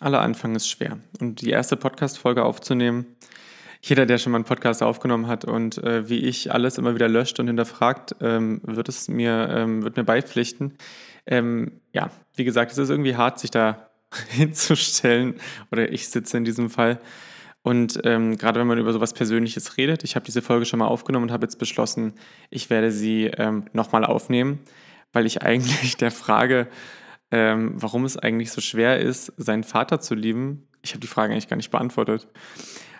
Aller Anfang ist schwer. Und die erste Podcast-Folge aufzunehmen, jeder, der schon mal einen Podcast aufgenommen hat und äh, wie ich alles immer wieder löscht und hinterfragt, ähm, wird es mir, ähm, wird mir beipflichten. Ähm, ja, wie gesagt, es ist irgendwie hart, sich da hinzustellen, oder ich sitze in diesem Fall. Und ähm, gerade wenn man über sowas Persönliches redet, ich habe diese Folge schon mal aufgenommen und habe jetzt beschlossen, ich werde sie ähm, nochmal aufnehmen, weil ich eigentlich der Frage ähm, warum es eigentlich so schwer ist, seinen Vater zu lieben. Ich habe die Frage eigentlich gar nicht beantwortet.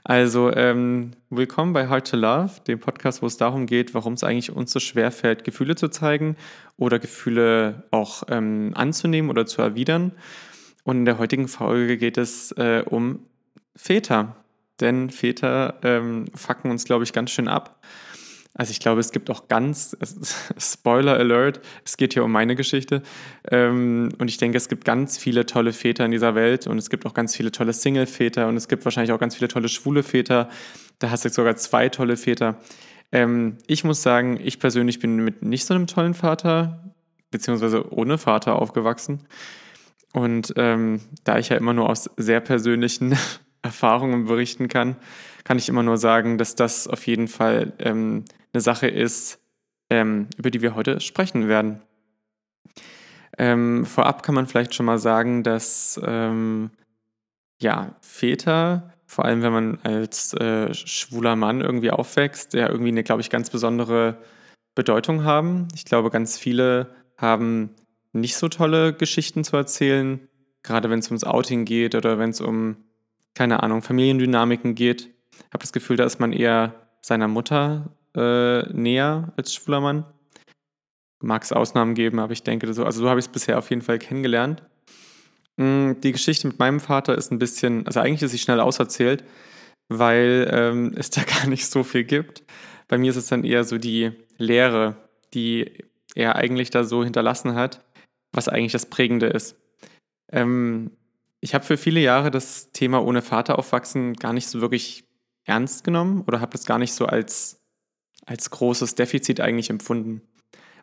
Also, ähm, willkommen bei Hard to Love, dem Podcast, wo es darum geht, warum es eigentlich uns so schwer fällt, Gefühle zu zeigen oder Gefühle auch ähm, anzunehmen oder zu erwidern. Und in der heutigen Folge geht es äh, um Väter. Denn Väter ähm, fucken uns, glaube ich, ganz schön ab. Also ich glaube, es gibt auch ganz, Spoiler Alert, es geht hier um meine Geschichte. Ähm, und ich denke, es gibt ganz viele tolle Väter in dieser Welt und es gibt auch ganz viele tolle Single-Väter und es gibt wahrscheinlich auch ganz viele tolle schwule Väter. Da hast du sogar zwei tolle Väter. Ähm, ich muss sagen, ich persönlich bin mit nicht so einem tollen Vater, beziehungsweise ohne Vater aufgewachsen. Und ähm, da ich ja immer nur aus sehr persönlichen Erfahrungen berichten kann, kann ich immer nur sagen, dass das auf jeden Fall ähm, eine Sache ist, ähm, über die wir heute sprechen werden. Ähm, vorab kann man vielleicht schon mal sagen, dass ähm, ja, Väter, vor allem wenn man als äh, schwuler Mann irgendwie aufwächst, ja irgendwie eine, glaube ich, ganz besondere Bedeutung haben. Ich glaube, ganz viele haben nicht so tolle Geschichten zu erzählen, gerade wenn es ums Outing geht oder wenn es um, keine Ahnung, Familiendynamiken geht. Ich habe das Gefühl, da ist man eher seiner Mutter äh, näher als schwuler Mann. Mag es Ausnahmen geben, aber ich denke, so, also so habe ich es bisher auf jeden Fall kennengelernt. Mm, die Geschichte mit meinem Vater ist ein bisschen, also eigentlich ist sie schnell auserzählt, weil ähm, es da gar nicht so viel gibt. Bei mir ist es dann eher so die Lehre, die er eigentlich da so hinterlassen hat, was eigentlich das Prägende ist. Ähm, ich habe für viele Jahre das Thema ohne Vater aufwachsen gar nicht so wirklich ernst genommen oder habe das gar nicht so als als großes Defizit eigentlich empfunden.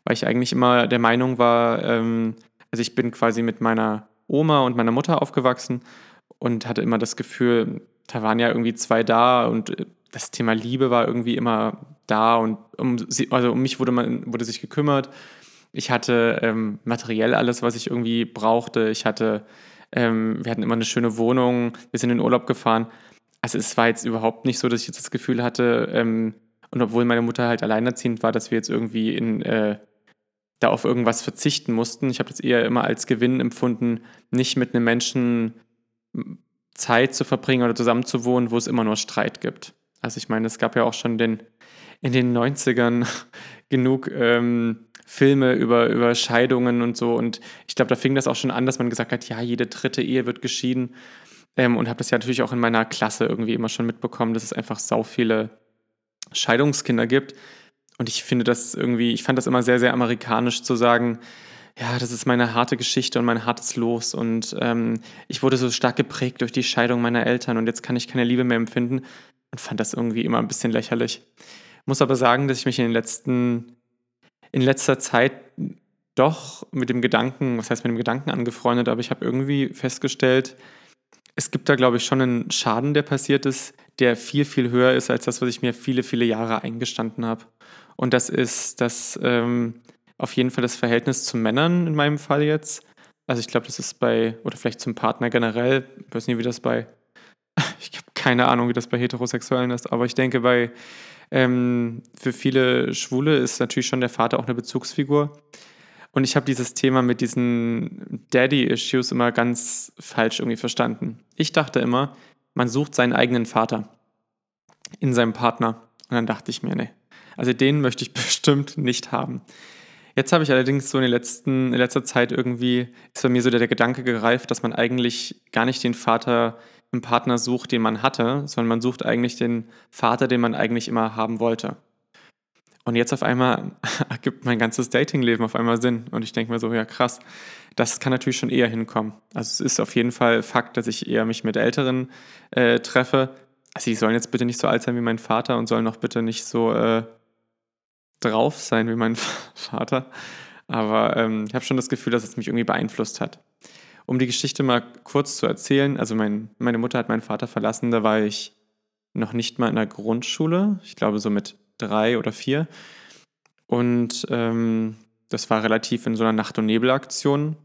Weil ich eigentlich immer der Meinung war, ähm, also ich bin quasi mit meiner Oma und meiner Mutter aufgewachsen und hatte immer das Gefühl, da waren ja irgendwie zwei da und äh, das Thema Liebe war irgendwie immer da und um, sie, also um mich wurde man wurde sich gekümmert. Ich hatte ähm, materiell alles, was ich irgendwie brauchte. Ich hatte, ähm, wir hatten immer eine schöne Wohnung. Wir sind in den Urlaub gefahren. Also es war jetzt überhaupt nicht so, dass ich jetzt das Gefühl hatte, ähm, und obwohl meine Mutter halt alleinerziehend war, dass wir jetzt irgendwie in, äh, da auf irgendwas verzichten mussten. Ich habe das eher immer als Gewinn empfunden, nicht mit einem Menschen Zeit zu verbringen oder zusammenzuwohnen, wo es immer nur Streit gibt. Also ich meine, es gab ja auch schon den, in den 90ern genug ähm, Filme über, über Scheidungen und so. Und ich glaube, da fing das auch schon an, dass man gesagt hat, ja, jede dritte Ehe wird geschieden. Ähm, und habe das ja natürlich auch in meiner Klasse irgendwie immer schon mitbekommen, dass es einfach sau viele Scheidungskinder gibt. Und ich finde das irgendwie, ich fand das immer sehr, sehr amerikanisch zu sagen, ja, das ist meine harte Geschichte und mein hartes Los. Und ähm, ich wurde so stark geprägt durch die Scheidung meiner Eltern und jetzt kann ich keine Liebe mehr empfinden und fand das irgendwie immer ein bisschen lächerlich. Muss aber sagen, dass ich mich in den letzten, in letzter Zeit doch mit dem Gedanken, was heißt mit dem Gedanken angefreundet, aber ich habe irgendwie festgestellt, es gibt da, glaube ich, schon einen Schaden, der passiert ist, der viel, viel höher ist als das, was ich mir viele, viele Jahre eingestanden habe. Und das ist das ähm, auf jeden Fall das Verhältnis zu Männern in meinem Fall jetzt. Also ich glaube, das ist bei, oder vielleicht zum Partner generell, ich weiß nicht, wie das bei, ich habe keine Ahnung, wie das bei Heterosexuellen ist, aber ich denke, bei, ähm, für viele Schwule ist natürlich schon der Vater auch eine Bezugsfigur. Und ich habe dieses Thema mit diesen Daddy-Issues immer ganz falsch irgendwie verstanden. Ich dachte immer, man sucht seinen eigenen Vater in seinem Partner. Und dann dachte ich mir, nee, also den möchte ich bestimmt nicht haben. Jetzt habe ich allerdings so in, letzten, in letzter Zeit irgendwie, ist bei mir so der, der Gedanke gereift, dass man eigentlich gar nicht den Vater im Partner sucht, den man hatte, sondern man sucht eigentlich den Vater, den man eigentlich immer haben wollte. Und jetzt auf einmal ergibt mein ganzes Datingleben auf einmal Sinn. Und ich denke mir so, ja krass, das kann natürlich schon eher hinkommen. Also es ist auf jeden Fall Fakt, dass ich eher mich mit Älteren äh, treffe. Also die sollen jetzt bitte nicht so alt sein wie mein Vater und sollen auch bitte nicht so äh, drauf sein wie mein Vater. Aber ähm, ich habe schon das Gefühl, dass es mich irgendwie beeinflusst hat. Um die Geschichte mal kurz zu erzählen, also mein, meine Mutter hat meinen Vater verlassen, da war ich noch nicht mal in der Grundschule, ich glaube so mit drei oder vier. Und ähm, das war relativ in so einer Nacht- und Nebelaktion.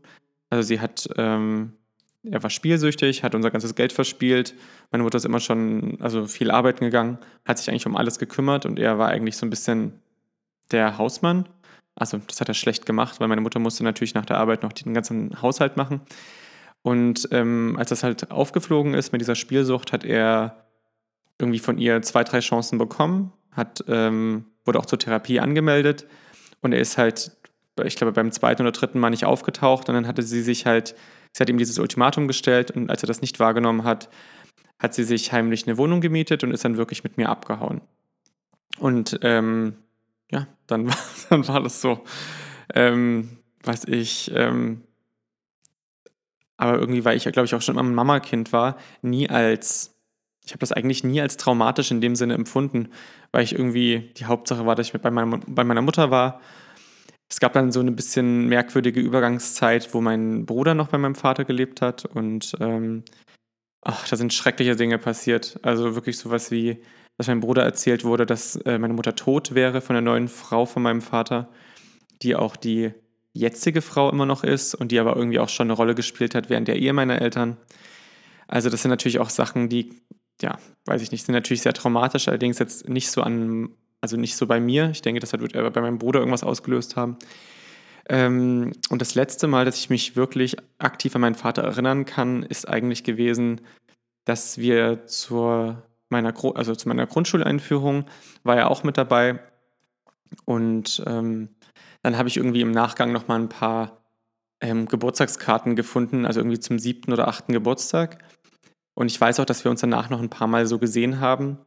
Also sie hat, ähm, er war spielsüchtig, hat unser ganzes Geld verspielt. Meine Mutter ist immer schon, also viel arbeiten gegangen, hat sich eigentlich um alles gekümmert und er war eigentlich so ein bisschen der Hausmann. Also das hat er schlecht gemacht, weil meine Mutter musste natürlich nach der Arbeit noch den ganzen Haushalt machen. Und ähm, als das halt aufgeflogen ist mit dieser Spielsucht, hat er irgendwie von ihr zwei, drei Chancen bekommen, hat, ähm, wurde auch zur Therapie angemeldet. Und er ist halt, ich glaube, beim zweiten oder dritten Mal nicht aufgetaucht. Und dann hatte sie sich halt, sie hat ihm dieses Ultimatum gestellt. Und als er das nicht wahrgenommen hat, hat sie sich heimlich eine Wohnung gemietet und ist dann wirklich mit mir abgehauen. Und ähm, ja, dann war, dann war das so, ähm, was ich, ähm, aber irgendwie, weil ich ja, glaube ich, auch schon ein Mama-Kind war, nie als, ich habe das eigentlich nie als traumatisch in dem Sinne empfunden, weil ich irgendwie, die Hauptsache war, dass ich bei meiner, bei meiner Mutter war. Es gab dann so eine bisschen merkwürdige Übergangszeit, wo mein Bruder noch bei meinem Vater gelebt hat und ähm, ach, da sind schreckliche Dinge passiert. Also wirklich sowas wie, dass meinem Bruder erzählt wurde, dass äh, meine Mutter tot wäre von der neuen Frau von meinem Vater, die auch die jetzige Frau immer noch ist und die aber irgendwie auch schon eine Rolle gespielt hat während der Ehe meiner Eltern. Also das sind natürlich auch Sachen, die, ja, weiß ich nicht, sind natürlich sehr traumatisch, allerdings jetzt nicht so an, also nicht so bei mir. Ich denke, das wird bei meinem Bruder irgendwas ausgelöst haben. Ähm, und das letzte Mal, dass ich mich wirklich aktiv an meinen Vater erinnern kann, ist eigentlich gewesen, dass wir zur meiner, also zu meiner Grundschuleinführung war er auch mit dabei und ähm, dann habe ich irgendwie im Nachgang noch mal ein paar ähm, Geburtstagskarten gefunden, also irgendwie zum siebten oder achten Geburtstag. Und ich weiß auch, dass wir uns danach noch ein paar Mal so gesehen haben.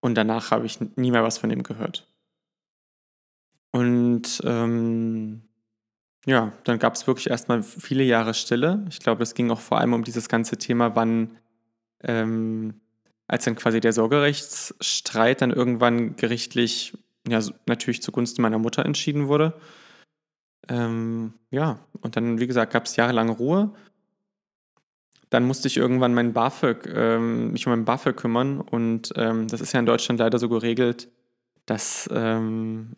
Und danach habe ich nie mehr was von ihm gehört. Und ähm, ja, dann gab es wirklich erstmal viele Jahre Stille. Ich glaube, es ging auch vor allem um dieses ganze Thema, wann, ähm, als dann quasi der Sorgerechtsstreit dann irgendwann gerichtlich ja, natürlich zugunsten meiner Mutter entschieden wurde. Ähm, ja, und dann, wie gesagt, gab es jahrelang Ruhe. Dann musste ich irgendwann mein BAföG, ähm, mich um mein BAföG kümmern und ähm, das ist ja in Deutschland leider so geregelt, dass ähm,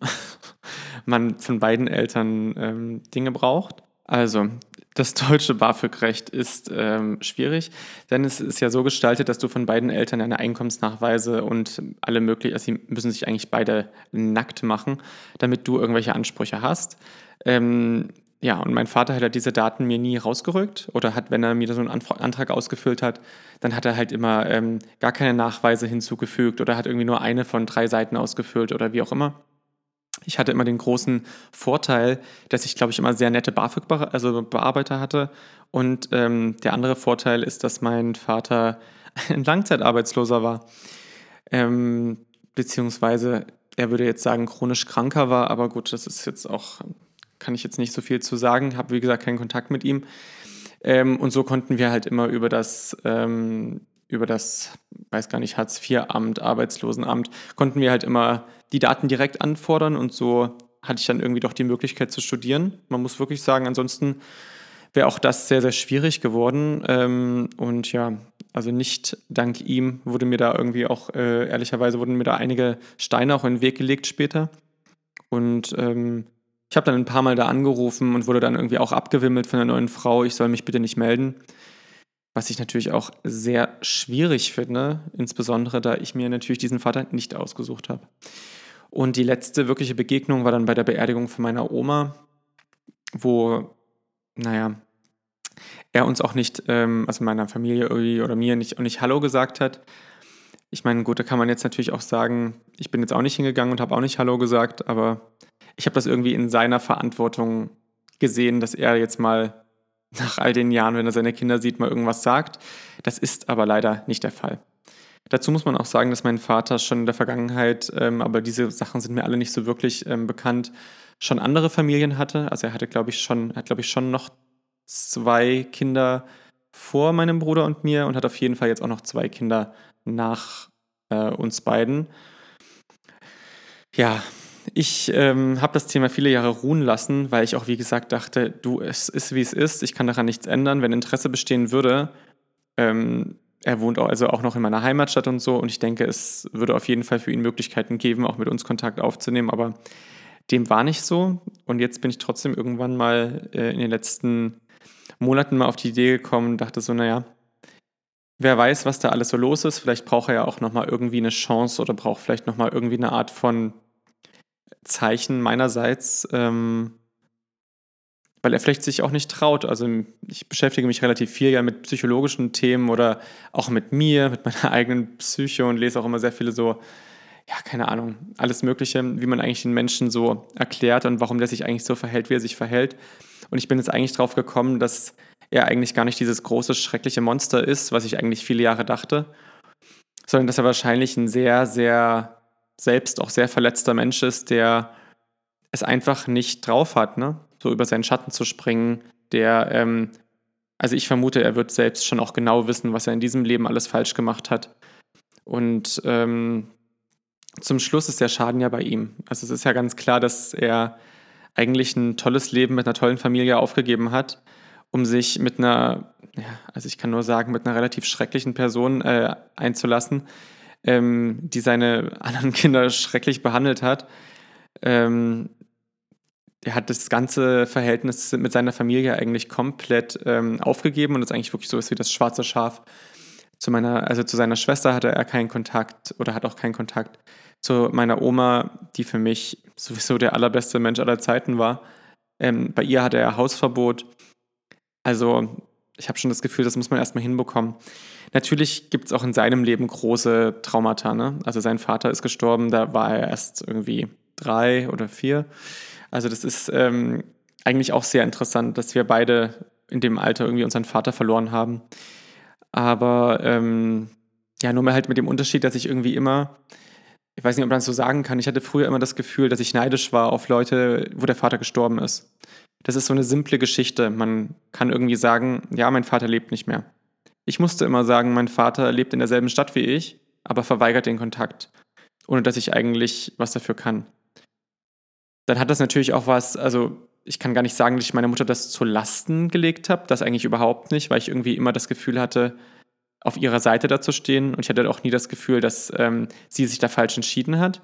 man von beiden Eltern ähm, Dinge braucht. Also, das deutsche BAföG-Recht ist ähm, schwierig, denn es ist ja so gestaltet, dass du von beiden Eltern eine Einkommensnachweise und alle möglichen, also sie müssen sich eigentlich beide nackt machen, damit du irgendwelche Ansprüche hast. Ähm, ja, und mein Vater hat halt diese Daten mir nie rausgerückt oder hat, wenn er mir so einen Antrag ausgefüllt hat, dann hat er halt immer ähm, gar keine Nachweise hinzugefügt oder hat irgendwie nur eine von drei Seiten ausgefüllt oder wie auch immer. Ich hatte immer den großen Vorteil, dass ich, glaube ich, immer sehr nette BAföG-Bearbeiter also hatte. Und ähm, der andere Vorteil ist, dass mein Vater ein Langzeitarbeitsloser war. Ähm, beziehungsweise, er würde jetzt sagen, chronisch kranker war, aber gut, das ist jetzt auch, kann ich jetzt nicht so viel zu sagen, habe wie gesagt keinen Kontakt mit ihm. Ähm, und so konnten wir halt immer über das ähm, über das, weiß gar nicht, Hartz-IV-Amt, Arbeitslosenamt, konnten wir halt immer die Daten direkt anfordern und so hatte ich dann irgendwie doch die Möglichkeit zu studieren. Man muss wirklich sagen, ansonsten wäre auch das sehr, sehr schwierig geworden. Ähm, und ja, also nicht dank ihm wurde mir da irgendwie auch, äh, ehrlicherweise wurden mir da einige Steine auch in den Weg gelegt später. Und ähm, ich habe dann ein paar Mal da angerufen und wurde dann irgendwie auch abgewimmelt von der neuen Frau, ich soll mich bitte nicht melden. Was ich natürlich auch sehr schwierig finde, insbesondere da ich mir natürlich diesen Vater nicht ausgesucht habe. Und die letzte wirkliche Begegnung war dann bei der Beerdigung von meiner Oma, wo, naja, er uns auch nicht, ähm, also meiner Familie irgendwie oder mir nicht, auch nicht Hallo gesagt hat. Ich meine, gut, da kann man jetzt natürlich auch sagen, ich bin jetzt auch nicht hingegangen und habe auch nicht Hallo gesagt, aber ich habe das irgendwie in seiner Verantwortung gesehen, dass er jetzt mal nach all den Jahren, wenn er seine Kinder sieht, mal irgendwas sagt. Das ist aber leider nicht der Fall. Dazu muss man auch sagen, dass mein Vater schon in der Vergangenheit, ähm, aber diese Sachen sind mir alle nicht so wirklich ähm, bekannt, schon andere Familien hatte. Also er hatte, glaube ich, schon, hat, glaube ich, schon noch zwei Kinder vor meinem Bruder und mir und hat auf jeden Fall jetzt auch noch zwei Kinder nach äh, uns beiden. Ja, ich ähm, habe das Thema viele Jahre ruhen lassen, weil ich auch, wie gesagt, dachte, du, es ist, wie es ist, ich kann daran nichts ändern. Wenn Interesse bestehen würde, ähm, er wohnt also auch noch in meiner Heimatstadt und so, und ich denke, es würde auf jeden Fall für ihn Möglichkeiten geben, auch mit uns Kontakt aufzunehmen, aber dem war nicht so. Und jetzt bin ich trotzdem irgendwann mal äh, in den letzten Monaten mal auf die Idee gekommen und dachte so, naja, wer weiß, was da alles so los ist. Vielleicht braucht er ja auch nochmal irgendwie eine Chance oder braucht vielleicht nochmal irgendwie eine Art von Zeichen meinerseits, ähm, weil er vielleicht sich auch nicht traut. Also ich beschäftige mich relativ viel ja mit psychologischen Themen oder auch mit mir, mit meiner eigenen Psyche und lese auch immer sehr viele so, ja, keine Ahnung, alles Mögliche, wie man eigentlich den Menschen so erklärt und warum der sich eigentlich so verhält, wie er sich verhält. Und ich bin jetzt eigentlich drauf gekommen, dass er eigentlich gar nicht dieses große, schreckliche Monster ist, was ich eigentlich viele Jahre dachte, sondern dass er wahrscheinlich ein sehr, sehr selbst auch sehr verletzter Mensch ist, der es einfach nicht drauf hat, ne? so über seinen Schatten zu springen, der, ähm, also ich vermute, er wird selbst schon auch genau wissen, was er in diesem Leben alles falsch gemacht hat. Und ähm, zum Schluss ist der Schaden ja bei ihm. Also es ist ja ganz klar, dass er eigentlich ein tolles Leben mit einer tollen Familie aufgegeben hat, um sich mit einer, ja, also ich kann nur sagen, mit einer relativ schrecklichen Person äh, einzulassen, ähm, die seine anderen Kinder schrecklich behandelt hat. Ähm, er hat das ganze Verhältnis mit seiner Familie eigentlich komplett ähm, aufgegeben und ist eigentlich wirklich so ist wie das schwarze Schaf. Zu meiner, also zu seiner Schwester hatte er keinen Kontakt oder hat auch keinen Kontakt. Zu meiner Oma, die für mich sowieso der allerbeste Mensch aller Zeiten war. Ähm, bei ihr hatte er Hausverbot. Also ich habe schon das Gefühl, das muss man erstmal hinbekommen. Natürlich gibt es auch in seinem Leben große Traumata. Ne? Also sein Vater ist gestorben, da war er erst irgendwie drei oder vier. Also das ist ähm, eigentlich auch sehr interessant, dass wir beide in dem Alter irgendwie unseren Vater verloren haben. Aber ähm, ja, nur mal halt mit dem Unterschied, dass ich irgendwie immer, ich weiß nicht, ob man das so sagen kann, ich hatte früher immer das Gefühl, dass ich neidisch war auf Leute, wo der Vater gestorben ist. Das ist so eine simple Geschichte. Man kann irgendwie sagen, ja, mein Vater lebt nicht mehr. Ich musste immer sagen, mein Vater lebt in derselben Stadt wie ich, aber verweigert den Kontakt, ohne dass ich eigentlich was dafür kann. Dann hat das natürlich auch was, also ich kann gar nicht sagen, dass ich meiner Mutter das zu Lasten gelegt habe, das eigentlich überhaupt nicht, weil ich irgendwie immer das Gefühl hatte, auf ihrer Seite da zu stehen und ich hatte auch nie das Gefühl, dass ähm, sie sich da falsch entschieden hat.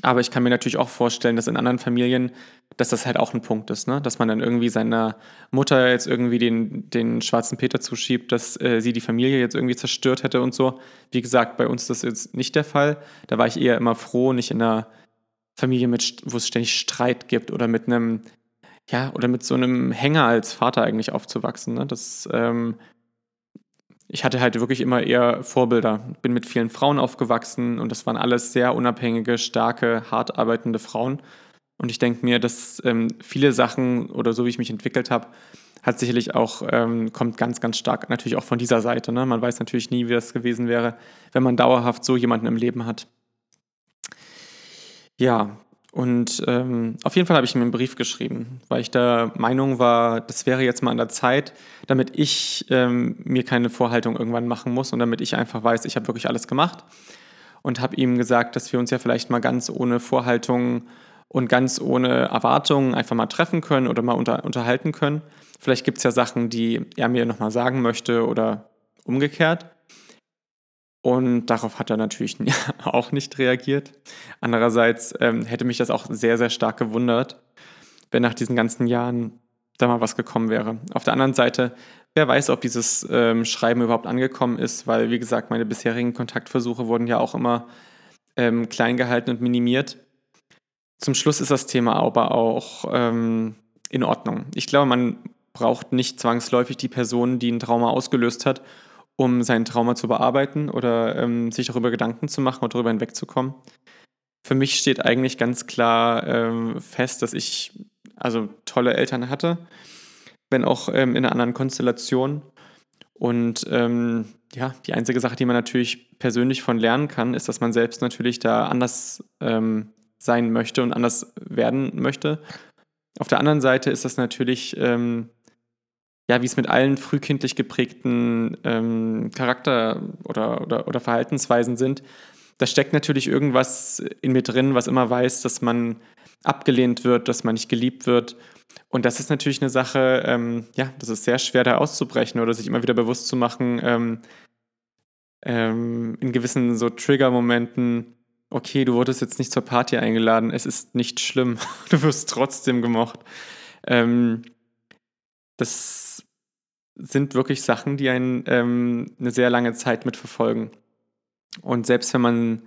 Aber ich kann mir natürlich auch vorstellen, dass in anderen Familien, dass das halt auch ein Punkt ist, ne? dass man dann irgendwie seiner Mutter jetzt irgendwie den, den schwarzen Peter zuschiebt, dass äh, sie die Familie jetzt irgendwie zerstört hätte und so. Wie gesagt, bei uns ist das jetzt nicht der Fall. Da war ich eher immer froh, nicht in einer Familie, mit, wo es ständig Streit gibt oder mit einem, ja, oder mit so einem Hänger als Vater eigentlich aufzuwachsen. Ne? Das, ähm, ich hatte halt wirklich immer eher Vorbilder. Bin mit vielen Frauen aufgewachsen und das waren alles sehr unabhängige, starke, hart arbeitende Frauen. Und ich denke mir, dass ähm, viele Sachen oder so wie ich mich entwickelt habe, hat sicherlich auch, ähm, kommt ganz, ganz stark natürlich auch von dieser Seite. Ne? Man weiß natürlich nie, wie das gewesen wäre, wenn man dauerhaft so jemanden im Leben hat. Ja, und ähm, auf jeden Fall habe ich ihm einen Brief geschrieben, weil ich der Meinung war, das wäre jetzt mal an der Zeit, damit ich ähm, mir keine Vorhaltung irgendwann machen muss und damit ich einfach weiß, ich habe wirklich alles gemacht. Und habe ihm gesagt, dass wir uns ja vielleicht mal ganz ohne Vorhaltung und ganz ohne Erwartungen einfach mal treffen können oder mal unter, unterhalten können. Vielleicht gibt es ja Sachen, die er mir nochmal sagen möchte oder umgekehrt. Und darauf hat er natürlich auch nicht reagiert. Andererseits ähm, hätte mich das auch sehr, sehr stark gewundert, wenn nach diesen ganzen Jahren da mal was gekommen wäre. Auf der anderen Seite, wer weiß, ob dieses ähm, Schreiben überhaupt angekommen ist, weil, wie gesagt, meine bisherigen Kontaktversuche wurden ja auch immer ähm, klein gehalten und minimiert. Zum Schluss ist das Thema aber auch ähm, in Ordnung. Ich glaube, man braucht nicht zwangsläufig die Person, die ein Trauma ausgelöst hat, um sein Trauma zu bearbeiten oder ähm, sich darüber Gedanken zu machen und darüber hinwegzukommen. Für mich steht eigentlich ganz klar ähm, fest, dass ich also tolle Eltern hatte, wenn auch ähm, in einer anderen Konstellation. Und ähm, ja, die einzige Sache, die man natürlich persönlich von lernen kann, ist, dass man selbst natürlich da anders ähm, sein möchte und anders werden möchte. Auf der anderen Seite ist das natürlich ähm, ja, wie es mit allen frühkindlich geprägten ähm, Charakter- oder, oder, oder Verhaltensweisen sind, da steckt natürlich irgendwas in mir drin, was immer weiß, dass man abgelehnt wird, dass man nicht geliebt wird. Und das ist natürlich eine Sache, ähm, ja, das ist sehr schwer da auszubrechen oder sich immer wieder bewusst zu machen, ähm, ähm, in gewissen so Trigger-Momenten, okay, du wurdest jetzt nicht zur Party eingeladen, es ist nicht schlimm, du wirst trotzdem gemocht. Das sind wirklich Sachen, die einen ähm, eine sehr lange Zeit mitverfolgen. Und selbst wenn man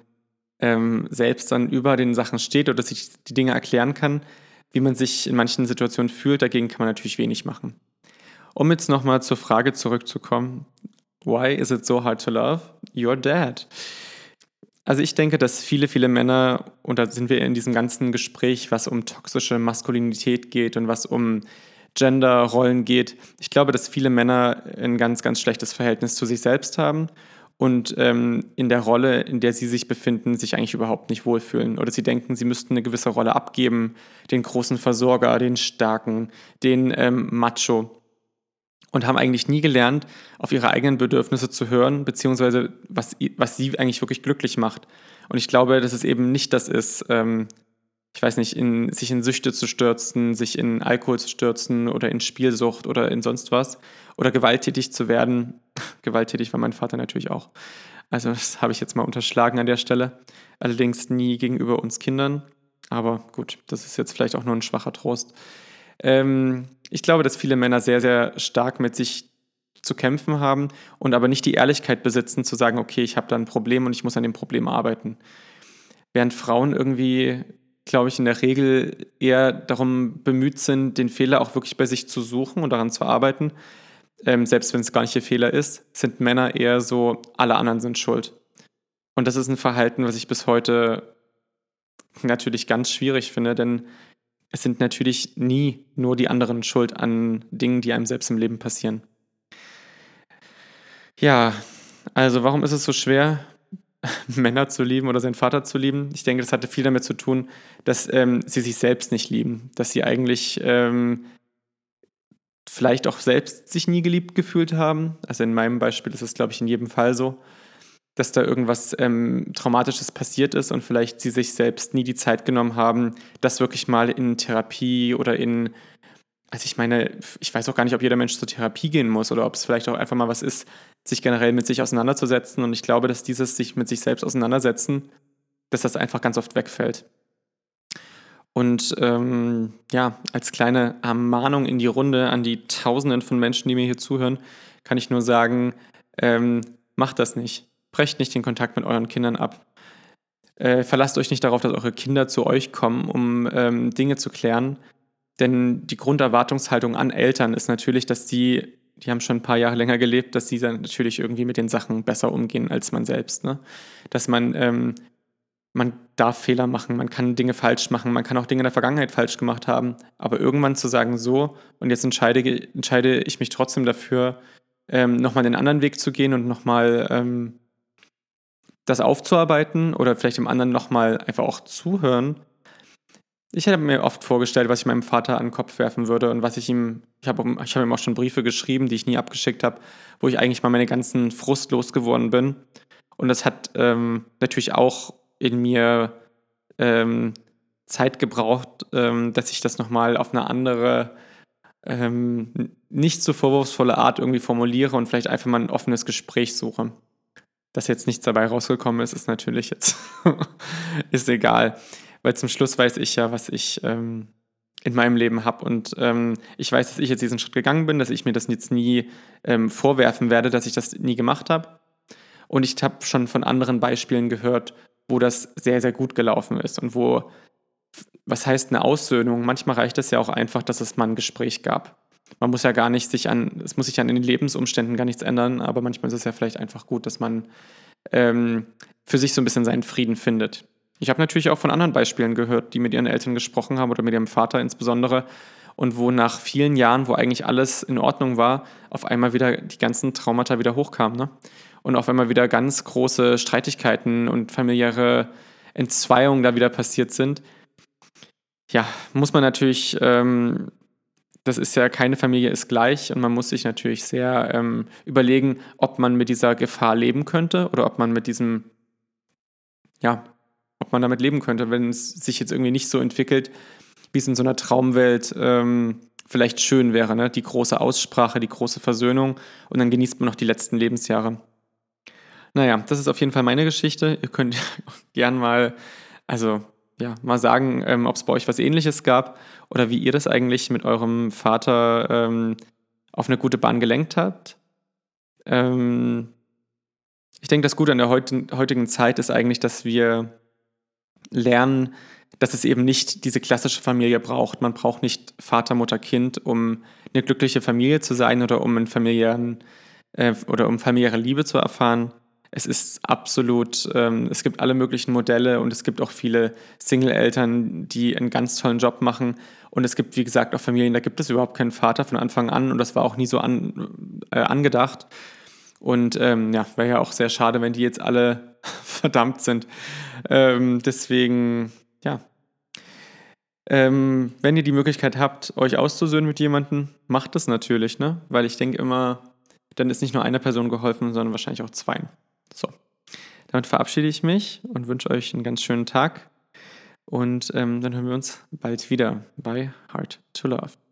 ähm, selbst dann über den Sachen steht oder sich die Dinge erklären kann, wie man sich in manchen Situationen fühlt, dagegen kann man natürlich wenig machen. Um jetzt nochmal zur Frage zurückzukommen, why is it so hard to love your dad? Also ich denke, dass viele, viele Männer, und da sind wir in diesem ganzen Gespräch, was um toxische Maskulinität geht und was um Genderrollen geht, ich glaube, dass viele Männer ein ganz, ganz schlechtes Verhältnis zu sich selbst haben und ähm, in der Rolle, in der sie sich befinden, sich eigentlich überhaupt nicht wohlfühlen. Oder sie denken, sie müssten eine gewisse Rolle abgeben, den großen Versorger, den Starken, den ähm, Macho. Und haben eigentlich nie gelernt, auf ihre eigenen Bedürfnisse zu hören, beziehungsweise was, was sie eigentlich wirklich glücklich macht. Und ich glaube, dass es eben nicht das ist, ähm, ich weiß nicht, in, sich in Süchte zu stürzen, sich in Alkohol zu stürzen oder in Spielsucht oder in sonst was oder gewalttätig zu werden. gewalttätig war mein Vater natürlich auch. Also das habe ich jetzt mal unterschlagen an der Stelle. Allerdings nie gegenüber uns Kindern. Aber gut, das ist jetzt vielleicht auch nur ein schwacher Trost. Ähm, ich glaube, dass viele Männer sehr, sehr stark mit sich zu kämpfen haben und aber nicht die Ehrlichkeit besitzen, zu sagen, okay, ich habe da ein Problem und ich muss an dem Problem arbeiten. Während Frauen irgendwie glaube ich, in der Regel eher darum bemüht sind, den Fehler auch wirklich bei sich zu suchen und daran zu arbeiten. Ähm, selbst wenn es gar nicht ihr Fehler ist, sind Männer eher so, alle anderen sind schuld. Und das ist ein Verhalten, was ich bis heute natürlich ganz schwierig finde, denn es sind natürlich nie nur die anderen schuld an Dingen, die einem selbst im Leben passieren. Ja, also warum ist es so schwer, Männer zu lieben oder seinen Vater zu lieben. Ich denke, das hatte viel damit zu tun, dass ähm, sie sich selbst nicht lieben, dass sie eigentlich ähm, vielleicht auch selbst sich nie geliebt gefühlt haben. Also in meinem Beispiel ist es, glaube ich, in jedem Fall so, dass da irgendwas ähm, Traumatisches passiert ist und vielleicht sie sich selbst nie die Zeit genommen haben, das wirklich mal in Therapie oder in also ich meine, ich weiß auch gar nicht, ob jeder Mensch zur Therapie gehen muss oder ob es vielleicht auch einfach mal was ist, sich generell mit sich auseinanderzusetzen. Und ich glaube, dass dieses sich mit sich selbst auseinandersetzen, dass das einfach ganz oft wegfällt. Und ähm, ja, als kleine Ermahnung in die Runde an die Tausenden von Menschen, die mir hier zuhören, kann ich nur sagen, ähm, macht das nicht. Brecht nicht den Kontakt mit euren Kindern ab. Äh, verlasst euch nicht darauf, dass eure Kinder zu euch kommen, um ähm, Dinge zu klären. Denn die Grunderwartungshaltung an Eltern ist natürlich, dass die, die haben schon ein paar Jahre länger gelebt, dass sie dann natürlich irgendwie mit den Sachen besser umgehen als man selbst. Ne? Dass man, ähm, man darf Fehler machen, man kann Dinge falsch machen, man kann auch Dinge in der Vergangenheit falsch gemacht haben. Aber irgendwann zu sagen, so, und jetzt entscheide, entscheide ich mich trotzdem dafür, ähm, nochmal den anderen Weg zu gehen und nochmal ähm, das aufzuarbeiten oder vielleicht dem anderen nochmal einfach auch zuhören ich habe mir oft vorgestellt, was ich meinem Vater an den Kopf werfen würde und was ich ihm, ich habe ich hab ihm auch schon Briefe geschrieben, die ich nie abgeschickt habe, wo ich eigentlich mal meine ganzen Frust losgeworden bin. Und das hat ähm, natürlich auch in mir ähm, Zeit gebraucht, ähm, dass ich das nochmal auf eine andere, ähm, nicht so vorwurfsvolle Art irgendwie formuliere und vielleicht einfach mal ein offenes Gespräch suche. Dass jetzt nichts dabei rausgekommen ist, ist natürlich jetzt ist egal weil zum Schluss weiß ich ja, was ich ähm, in meinem Leben habe. Und ähm, ich weiß, dass ich jetzt diesen Schritt gegangen bin, dass ich mir das jetzt nie ähm, vorwerfen werde, dass ich das nie gemacht habe. Und ich habe schon von anderen Beispielen gehört, wo das sehr, sehr gut gelaufen ist und wo, was heißt eine Aussöhnung? Manchmal reicht es ja auch einfach, dass es mal ein Gespräch gab. Man muss ja gar nicht sich an, es muss sich an den Lebensumständen gar nichts ändern, aber manchmal ist es ja vielleicht einfach gut, dass man ähm, für sich so ein bisschen seinen Frieden findet. Ich habe natürlich auch von anderen Beispielen gehört, die mit ihren Eltern gesprochen haben oder mit ihrem Vater insbesondere und wo nach vielen Jahren, wo eigentlich alles in Ordnung war, auf einmal wieder die ganzen Traumata wieder hochkamen. Ne? Und auf einmal wieder ganz große Streitigkeiten und familiäre Entzweiungen da wieder passiert sind. Ja, muss man natürlich, ähm, das ist ja, keine Familie ist gleich und man muss sich natürlich sehr ähm, überlegen, ob man mit dieser Gefahr leben könnte oder ob man mit diesem ja, ob man damit leben könnte, wenn es sich jetzt irgendwie nicht so entwickelt, wie es in so einer Traumwelt ähm, vielleicht schön wäre, ne? Die große Aussprache, die große Versöhnung und dann genießt man noch die letzten Lebensjahre. Naja, das ist auf jeden Fall meine Geschichte. Ihr könnt gern mal, also ja, mal sagen, ähm, ob es bei euch was ähnliches gab oder wie ihr das eigentlich mit eurem Vater ähm, auf eine gute Bahn gelenkt habt. Ähm, ich denke, das Gute an der heutigen Zeit ist eigentlich, dass wir lernen, dass es eben nicht diese klassische Familie braucht. Man braucht nicht Vater, Mutter, Kind, um eine glückliche Familie zu sein oder um einen familiären äh, oder um familiäre Liebe zu erfahren. Es ist absolut, ähm, es gibt alle möglichen Modelle und es gibt auch viele Single-Eltern, die einen ganz tollen Job machen. Und es gibt, wie gesagt, auch Familien, da gibt es überhaupt keinen Vater von Anfang an und das war auch nie so an, äh, angedacht. Und ähm, ja, wäre ja auch sehr schade, wenn die jetzt alle verdammt sind. Ähm, deswegen, ja. Ähm, wenn ihr die Möglichkeit habt, euch auszusöhnen mit jemandem, macht das natürlich, ne? Weil ich denke immer, dann ist nicht nur einer Person geholfen, sondern wahrscheinlich auch zwei. So. Damit verabschiede ich mich und wünsche euch einen ganz schönen Tag. Und ähm, dann hören wir uns bald wieder bei Heart to Love.